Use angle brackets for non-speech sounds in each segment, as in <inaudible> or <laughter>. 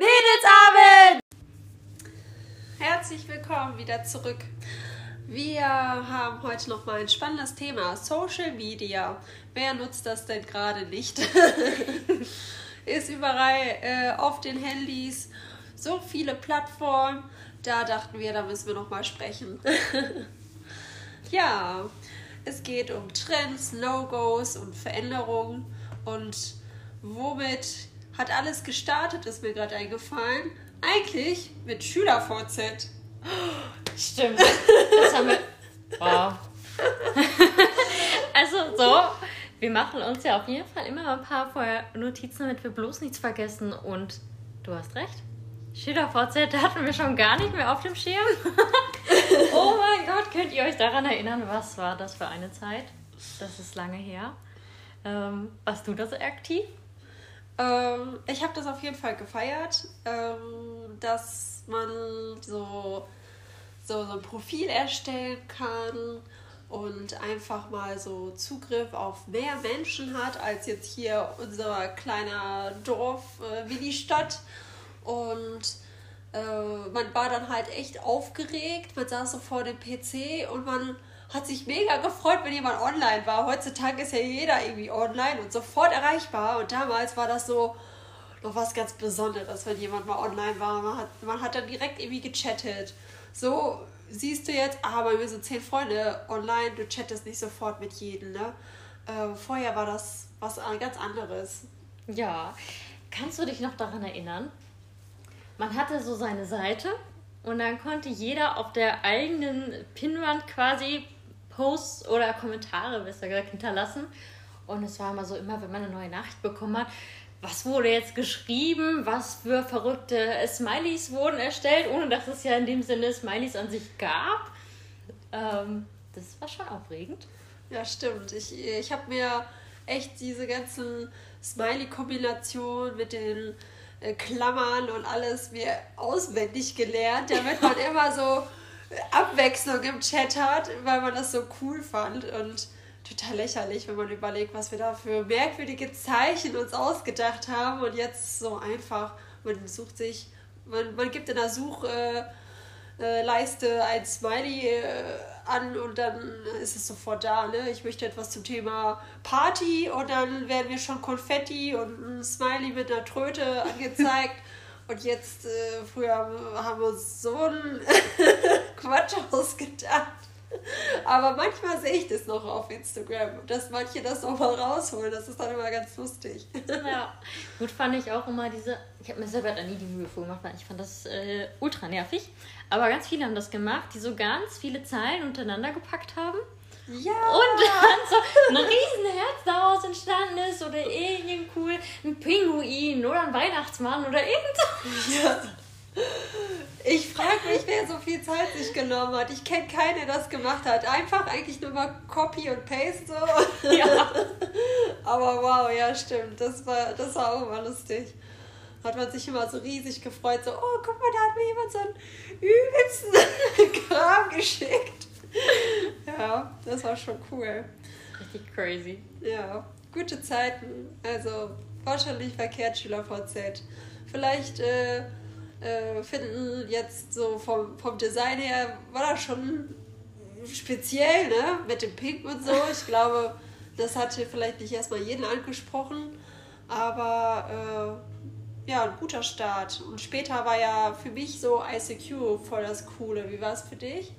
Mädelsabend! Herzlich willkommen wieder zurück. Wir haben heute noch mal ein spannendes Thema: Social Media. Wer nutzt das denn gerade nicht? <laughs> Ist überall äh, auf den Handys so viele Plattformen. Da dachten wir, da müssen wir noch mal sprechen. <laughs> ja, es geht um Trends, No-Gos und Veränderungen. Und womit hat alles gestartet, ist mir gerade eingefallen. Eigentlich mit SchülerVZ. Stimmt. Das haben wir. Wow. <laughs> also so, wir machen uns ja auf jeden Fall immer ein paar vorher Notizen, damit wir bloß nichts vergessen. Und du hast recht. SchülerVZ hatten wir schon gar nicht mehr auf dem Schirm. <laughs> oh mein Gott, könnt ihr euch daran erinnern, was war das für eine Zeit? Das ist lange her. Ähm, warst du das aktiv? Ähm, ich habe das auf jeden Fall gefeiert, ähm, dass man so, so, so ein Profil erstellen kann und einfach mal so Zugriff auf mehr Menschen hat als jetzt hier unser kleiner Dorf äh, Willi-Stadt. Und äh, man war dann halt echt aufgeregt, man saß so vor dem PC und man hat sich mega gefreut, wenn jemand online war. Heutzutage ist ja jeder irgendwie online und sofort erreichbar. Und damals war das so noch was ganz Besonderes, wenn jemand mal online war. Man hat, man hat dann direkt irgendwie gechattet. So siehst du jetzt, ah, bei mir sind zehn Freunde online, du chattest nicht sofort mit jedem. Ne? Äh, vorher war das was ganz anderes. Ja. Kannst du dich noch daran erinnern? Man hatte so seine Seite und dann konnte jeder auf der eigenen Pinnwand quasi Posts oder Kommentare, besser gesagt, hinterlassen. Und es war immer so, immer wenn man eine neue Nachricht bekommen hat, was wurde jetzt geschrieben, was für verrückte Smileys wurden erstellt, ohne dass es ja in dem Sinne Smileys an sich gab. Ähm, das war schon aufregend. Ja, stimmt. Ich, ich habe mir echt diese ganzen Smiley-Kombinationen mit den äh, Klammern und alles mir auswendig gelernt, damit man <laughs> immer so Abwechslung im Chat hat, weil man das so cool fand und total lächerlich, wenn man überlegt, was wir da für merkwürdige Zeichen uns ausgedacht haben und jetzt so einfach, man sucht sich, man, man gibt in der Suchleiste äh, ein Smiley äh, an und dann ist es sofort da. Ne? Ich möchte etwas zum Thema Party und dann werden mir schon Konfetti und ein Smiley mit einer Tröte angezeigt. <laughs> Und jetzt, äh, früher haben wir so einen <laughs> Quatsch ausgedacht. Aber manchmal sehe ich das noch auf Instagram, dass manche das noch mal rausholen. Das ist dann immer ganz lustig. Ja, gut fand ich auch immer diese. Ich habe mir selber da nie die Mühe vorgemacht, weil ich fand das äh, ultra nervig. Aber ganz viele haben das gemacht, die so ganz viele Zeilen untereinander gepackt haben. Ja! Und dann so ein riesen Herz daraus entstanden ist oder irgendein cool, ein Pinguin oder ein Weihnachtsmann oder irgend Ja. Ich frage mich, wer so viel Zeit sich genommen hat. Ich kenne keinen, der das gemacht hat. Einfach eigentlich nur mal Copy und Paste so. Ja. Aber wow, ja, stimmt. Das war, das war auch immer lustig. Hat man sich immer so riesig gefreut, so, oh, guck mal, da hat mir jemand so einen übelsten <laughs> Kram geschickt. <laughs> Ja, das war schon cool. Richtig crazy. Ja, gute Zeiten. Also wahrscheinlich verkehrt Schüler VZ. Vielleicht äh, äh, finden jetzt so vom, vom Design her, war das schon speziell, ne? Mit dem Pink und so. Ich glaube, das hatte vielleicht nicht erstmal jeden angesprochen, aber äh, ja, ein guter Start. Und später war ja für mich so ICQ voll das Coole. Wie war es für dich?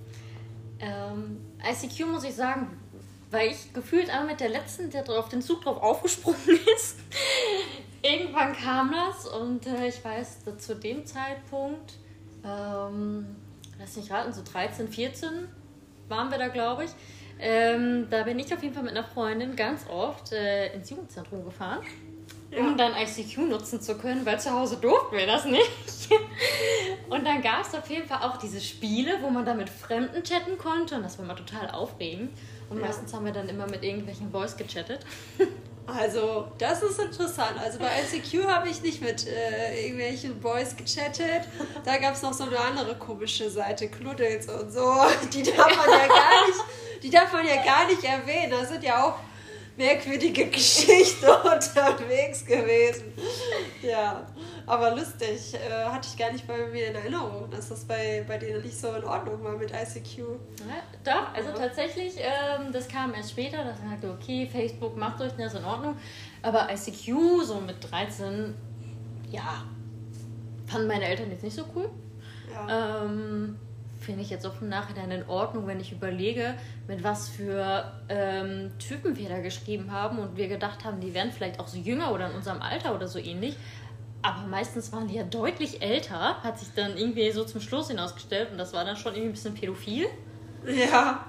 Ähm, ICQ muss ich sagen, weil ich gefühlt einmal mit der letzten, der auf den Zug drauf aufgesprungen <laughs> ist. Irgendwann kam das und äh, ich weiß, zu dem Zeitpunkt, ähm, lass mich raten, so 13, 14 waren wir da, glaube ich. Ähm, da bin ich auf jeden Fall mit einer Freundin ganz oft äh, ins Jugendzentrum gefahren, ja. um dann ICQ nutzen zu können, weil zu Hause durften wir das nicht. Und dann gab es auf jeden Fall auch diese Spiele, wo man da mit Fremden chatten konnte und das war immer total aufregend. Und ja. meistens haben wir dann immer mit irgendwelchen Boys gechattet. <laughs> Also, das ist interessant. Also bei ICQ habe ich nicht mit äh, irgendwelchen Boys gechattet. Da gab es noch so eine andere komische Seite, Knuddels und so. <laughs> Die darf man ja gar nicht, die darf man ja gar nicht erwähnen. Da sind ja auch merkwürdige Geschichten <laughs> unterwegs gewesen. Ja. Aber lustig, äh, hatte ich gar nicht bei mir in Erinnerung, dass das bei, bei denen nicht so in Ordnung war mit ICQ. Ja, doch, also tatsächlich, ähm, das kam erst später, dass man sagte, okay, Facebook macht euch das in Ordnung. Aber ICQ, so mit 13, ja, fanden meine Eltern jetzt nicht so cool. Ja. Ähm, Finde ich jetzt auch im Nachhinein in Ordnung, wenn ich überlege, mit was für ähm, Typen wir da geschrieben haben und wir gedacht haben, die wären vielleicht auch so jünger oder in unserem Alter oder so ähnlich. Aber meistens waren die ja deutlich älter, hat sich dann irgendwie so zum Schluss hinausgestellt und das war dann schon irgendwie ein bisschen pädophil. Ja.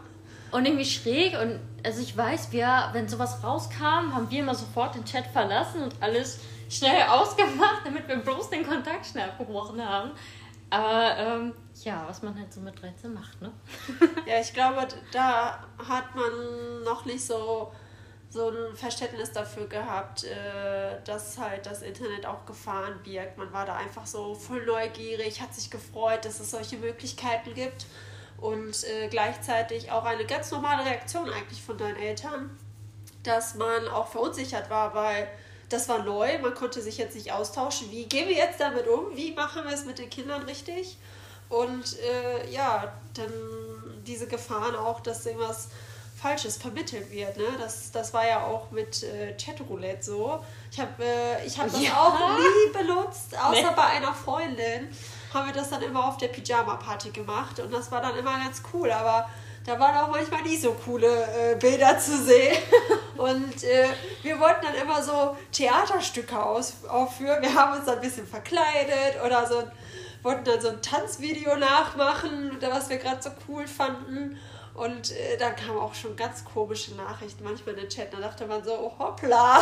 Und irgendwie schräg und also ich weiß, wir, wenn sowas rauskam, haben wir immer sofort den Chat verlassen und alles schnell <laughs> ausgemacht, damit wir bloß den Kontakt schnell abgebrochen haben. Aber ähm, ja, was man halt so mit 13 macht, ne? <laughs> ja, ich glaube, da hat man noch nicht so, so ein Verständnis dafür gehabt, äh, dass halt das Internet auch Gefahren birgt. Man war da einfach so voll neugierig, hat sich gefreut, dass es solche Möglichkeiten gibt und äh, gleichzeitig auch eine ganz normale Reaktion eigentlich von deinen Eltern, dass man auch verunsichert war, weil das war neu, man konnte sich jetzt nicht austauschen. Wie gehen wir jetzt damit um? Wie machen wir es mit den Kindern richtig? Und äh, ja, dann diese Gefahren auch, dass irgendwas Falsches vermittelt wird. Ne? Das, das war ja auch mit äh, Chatroulette so. Ich habe äh, hab das ja. auch nie benutzt, außer nee. bei einer Freundin haben wir das dann immer auf der Pyjama-Party gemacht und das war dann immer ganz cool, aber da waren auch manchmal nicht so coole äh, Bilder zu sehen. <laughs> Und äh, wir wollten dann immer so Theaterstücke aus, aufführen. Wir haben uns dann ein bisschen verkleidet oder so wollten dann so ein Tanzvideo nachmachen, was wir gerade so cool fanden. Und äh, dann kamen auch schon ganz komische Nachrichten manchmal in den Chat. Da dachte man so, oh, hoppla,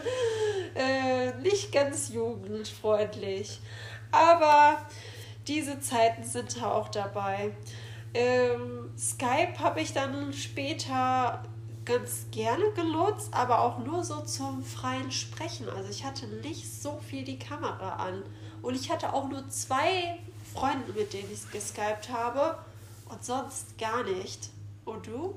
<laughs> äh, nicht ganz jugendfreundlich. Aber diese Zeiten sind auch dabei. Ähm, Skype habe ich dann später ganz gerne genutzt, aber auch nur so zum freien Sprechen. Also ich hatte nicht so viel die Kamera an. Und ich hatte auch nur zwei Freunde, mit denen ich geskypt habe und sonst gar nicht. Und du?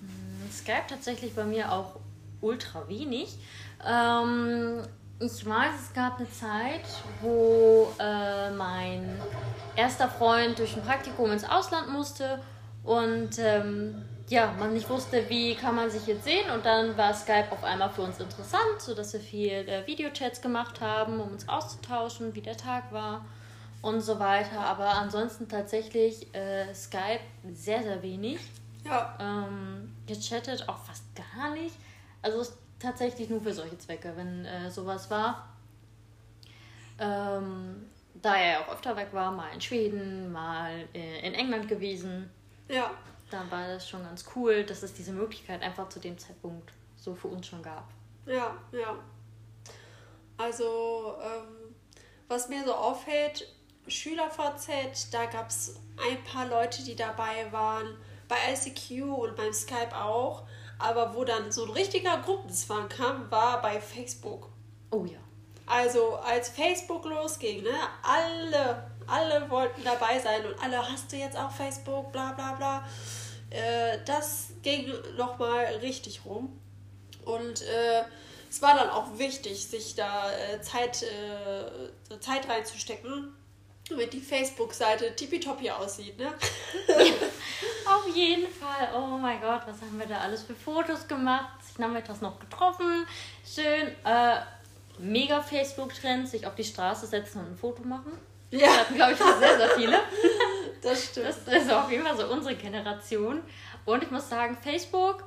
Hm, Skype tatsächlich bei mir auch ultra wenig. Ähm, ich weiß, es gab eine Zeit, wo äh, mein erster Freund durch ein Praktikum ins Ausland musste und ähm, ja, man nicht wusste, wie kann man sich jetzt sehen und dann war Skype auf einmal für uns interessant, sodass wir viel äh, Videochats gemacht haben, um uns auszutauschen, wie der Tag war und so weiter. Aber ansonsten tatsächlich äh, Skype sehr, sehr wenig. Ja. Ähm, gechattet auch fast gar nicht. Also tatsächlich nur für solche Zwecke, wenn äh, sowas war. Ähm, da er auch öfter weg war, mal in Schweden, mal äh, in England gewesen. Ja. Da war das schon ganz cool, dass es diese Möglichkeit einfach zu dem Zeitpunkt so für uns schon gab. Ja, ja. Also, ähm, was mir so auffällt, SchülerVZ, da gab es ein paar Leute, die dabei waren, bei ICQ und beim Skype auch. Aber wo dann so ein richtiger Gruppenzwang kam, war bei Facebook. Oh ja. Also als Facebook losging, ne, alle, alle wollten dabei sein und alle hast du jetzt auch Facebook, bla bla bla. Äh, das ging nochmal richtig rum. Und äh, es war dann auch wichtig, sich da äh, Zeit, äh, Zeit reinzustecken, damit die Facebook-Seite tippitoppi aussieht, ne? <laughs> auf jeden Fall. Oh mein Gott, was haben wir da alles für Fotos gemacht? Nachmittags noch getroffen. Schön. Äh, mega Facebook-Trend, sich auf die Straße setzen und ein Foto machen. Ja. Das hatten, glaube ich, schon sehr, sehr viele. <laughs> Das stimmt. Das ist auf jeden Fall so unsere Generation. Und ich muss sagen, Facebook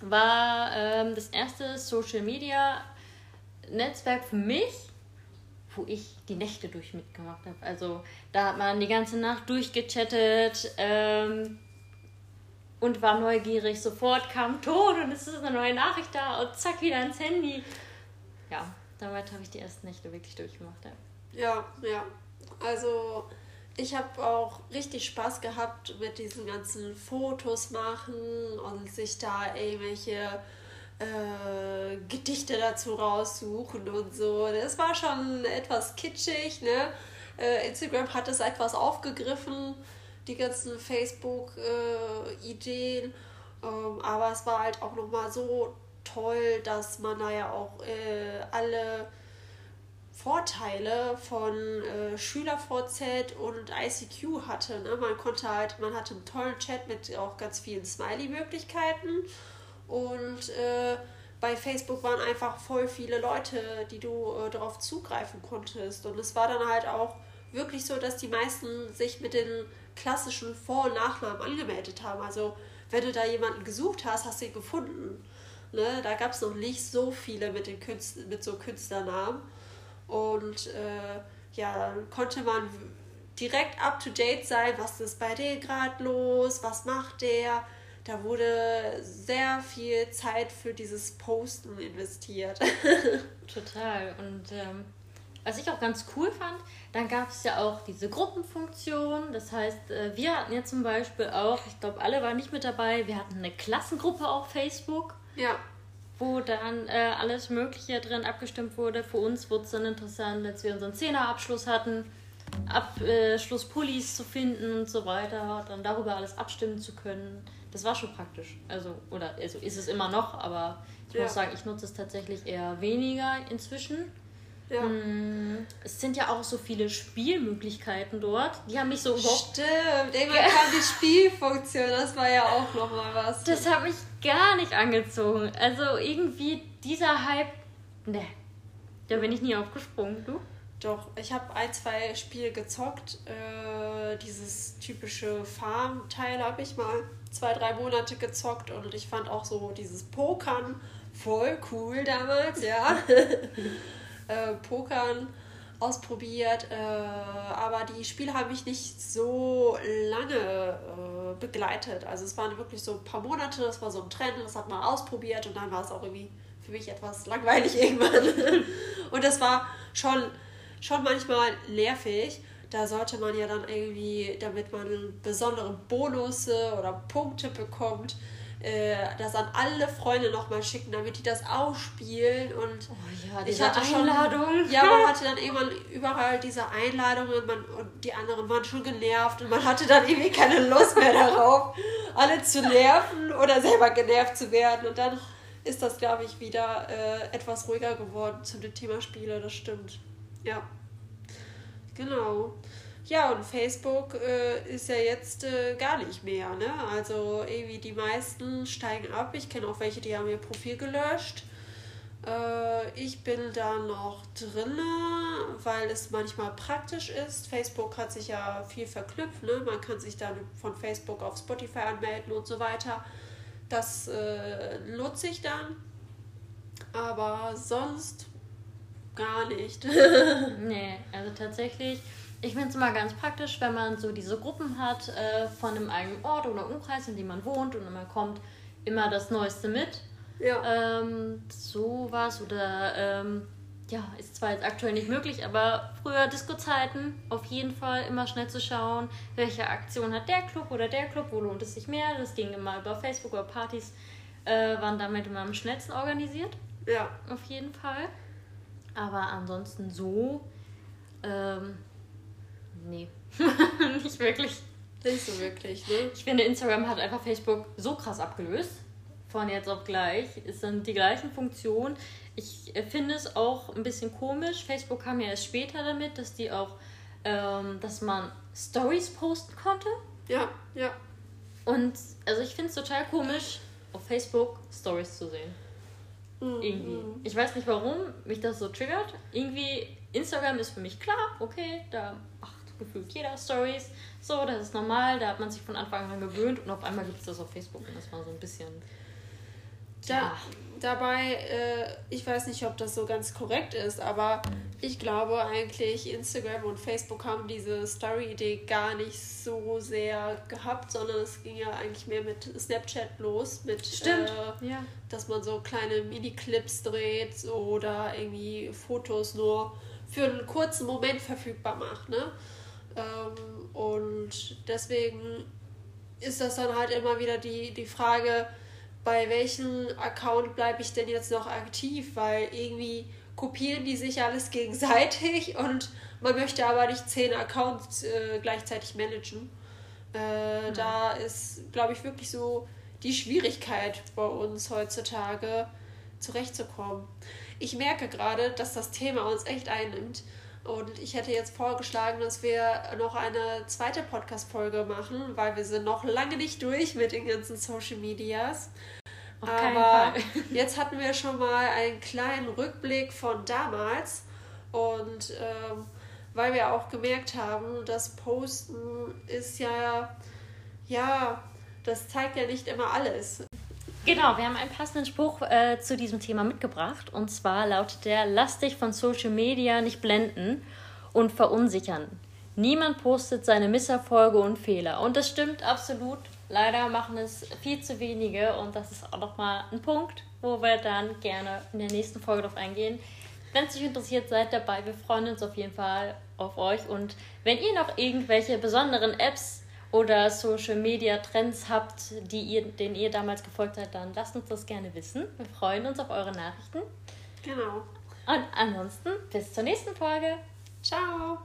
war ähm, das erste Social Media Netzwerk für mich, wo ich die Nächte durch mitgemacht habe. Also da hat man die ganze Nacht durchgechattet ähm, und war neugierig. Sofort kam Ton und es ist eine neue Nachricht da und zack, wieder ins Handy. Ja, damit habe ich die ersten Nächte wirklich durchgemacht. Ja, ja. ja. Also ich habe auch richtig Spaß gehabt mit diesen ganzen Fotos machen und sich da irgendwelche äh, Gedichte dazu raussuchen und so. Das war schon etwas kitschig, ne? Äh, Instagram hat es etwas aufgegriffen, die ganzen Facebook-Ideen. Äh, ähm, aber es war halt auch nochmal so toll, dass man da ja auch äh, alle Vorteile von äh, SchülerVZ und ICQ hatte. Ne? Man konnte halt, man hatte einen tollen Chat mit auch ganz vielen Smiley-Möglichkeiten und äh, bei Facebook waren einfach voll viele Leute, die du äh, darauf zugreifen konntest. Und es war dann halt auch wirklich so, dass die meisten sich mit den klassischen Vor- und Nachnamen angemeldet haben. Also wenn du da jemanden gesucht hast, hast du ihn gefunden. Ne? Da gab es noch nicht so viele mit, den Künstler, mit so Künstlernamen. Und äh, ja, dann konnte man direkt up-to-date sein, was ist bei dir gerade los, was macht der. Da wurde sehr viel Zeit für dieses Posten investiert. <laughs> Total. Und ähm, was ich auch ganz cool fand, dann gab es ja auch diese Gruppenfunktion. Das heißt, äh, wir hatten ja zum Beispiel auch, ich glaube, alle waren nicht mit dabei, wir hatten eine Klassengruppe auf Facebook. Ja. Wo dann äh, alles Mögliche drin abgestimmt wurde. Für uns wurde es dann interessant, als wir unseren Zehnerabschluss hatten, Abschlusspullis zu finden und so weiter, dann darüber alles abstimmen zu können. Das war schon praktisch. Also, oder also ist es immer noch, aber ich ja. muss sagen, ich nutze es tatsächlich eher weniger inzwischen. Ja. Hm, es sind ja auch so viele Spielmöglichkeiten dort. Die haben mich so überhaupt. Stimmt, irgendwann kam die Spielfunktion, das war ja auch nochmal was. Das hat mich gar nicht angezogen. Also irgendwie dieser Hype. Ne. Da bin ich nie aufgesprungen, du? Doch, ich habe ein, zwei Spiele gezockt. Äh, dieses typische Farm-Teil habe ich mal zwei, drei Monate gezockt und ich fand auch so dieses Pokern voll cool damals, ja. <laughs> äh, Pokern ausprobiert, äh, aber die Spiele haben mich nicht so lange äh, begleitet. Also es waren wirklich so ein paar Monate, das war so ein Trend, das hat man ausprobiert und dann war es auch irgendwie für mich etwas langweilig <laughs> irgendwann. und das war schon, schon manchmal nervig. Da sollte man ja dann irgendwie, damit man besondere Bonusse oder Punkte bekommt, äh, das an alle Freunde nochmal schicken, damit die das ausspielen. Und oh ja, diese ich hatte Einladung. Schon, ja, man hatte dann irgendwann überall diese Einladungen man, und die anderen waren schon genervt und man hatte dann irgendwie keine Lust mehr darauf, alle zu nerven oder selber genervt zu werden. Und dann ist das, glaube ich, wieder äh, etwas ruhiger geworden zum Thema Spiele, das stimmt. Ja. Genau. Ja, und Facebook äh, ist ja jetzt äh, gar nicht mehr, ne? Also irgendwie die meisten steigen ab. Ich kenne auch welche, die haben ihr Profil gelöscht. Äh, ich bin da noch drin, weil es manchmal praktisch ist. Facebook hat sich ja viel verknüpft, ne? Man kann sich dann von Facebook auf Spotify anmelden und so weiter. Das äh, nutze ich dann. Aber sonst gar nicht. <laughs> nee, also tatsächlich ich finde es immer ganz praktisch, wenn man so diese Gruppen hat äh, von einem eigenen Ort oder Umkreis, in dem man wohnt und man kommt immer das Neueste mit. Ja. Ähm, sowas oder ähm, ja, ist zwar jetzt aktuell nicht möglich, aber früher Disco-Zeiten auf jeden Fall immer schnell zu schauen, welche Aktion hat der Club oder der Club, wo lohnt es sich mehr. Das ging immer über Facebook oder Partys, äh, waren damit immer am schnellsten organisiert. Ja. Auf jeden Fall. Aber ansonsten so. Ähm, nee. <laughs> nicht wirklich. Nicht so wirklich, ne? Ich finde, Instagram hat einfach Facebook so krass abgelöst. Von jetzt auf gleich. Es sind die gleichen Funktionen. Ich finde es auch ein bisschen komisch. Facebook kam ja erst später damit, dass die auch, ähm, dass man Stories posten konnte. Ja, ja. Und also ich finde es total komisch, auf Facebook Stories zu sehen. Mhm. Irgendwie. Ich weiß nicht warum mich das so triggert. Irgendwie, Instagram ist für mich klar, okay, da ach, gefühlt jeder Stories. So, das ist normal, da hat man sich von Anfang an gewöhnt und auf einmal gibt es das auf Facebook und das war so ein bisschen. Da, dabei, äh, ich weiß nicht, ob das so ganz korrekt ist, aber ich glaube eigentlich, Instagram und Facebook haben diese Story-Idee gar nicht so sehr gehabt, sondern es ging ja eigentlich mehr mit Snapchat los, mit Stimmt. Äh, ja. dass man so kleine Mini-Clips dreht oder irgendwie Fotos nur für einen kurzen Moment verfügbar macht. Ne? Ähm, und deswegen ist das dann halt immer wieder die, die Frage, bei welchem Account bleibe ich denn jetzt noch aktiv, weil irgendwie kopieren die sich alles gegenseitig <laughs> und man möchte aber nicht zehn Accounts äh, gleichzeitig managen. Äh, mhm. Da ist, glaube ich, wirklich so die Schwierigkeit bei uns heutzutage zurechtzukommen. ich merke gerade, dass das Thema uns echt einnimmt. Und ich hätte jetzt vorgeschlagen, dass wir noch eine zweite Podcast-Folge machen, weil wir sind noch lange nicht durch mit den ganzen Social Medias. Auf Aber <laughs> <laughs> jetzt hatten wir schon mal einen kleinen Rückblick von damals. Und ähm, weil wir auch gemerkt haben, das Posten ist ja, ja, das zeigt ja nicht immer alles. Genau, wir haben einen passenden Spruch äh, zu diesem Thema mitgebracht. Und zwar lautet der: Lass dich von Social Media nicht blenden und verunsichern. Niemand postet seine Misserfolge und Fehler. Und das stimmt absolut. Leider machen es viel zu wenige. Und das ist auch nochmal ein Punkt, wo wir dann gerne in der nächsten Folge drauf eingehen. Wenn es euch interessiert, seid dabei. Wir freuen uns auf jeden Fall auf euch. Und wenn ihr noch irgendwelche besonderen Apps oder Social Media Trends habt, die ihr, denen ihr damals gefolgt seid, dann lasst uns das gerne wissen. Wir freuen uns auf eure Nachrichten. Genau. Und ansonsten bis zur nächsten Folge. Ciao.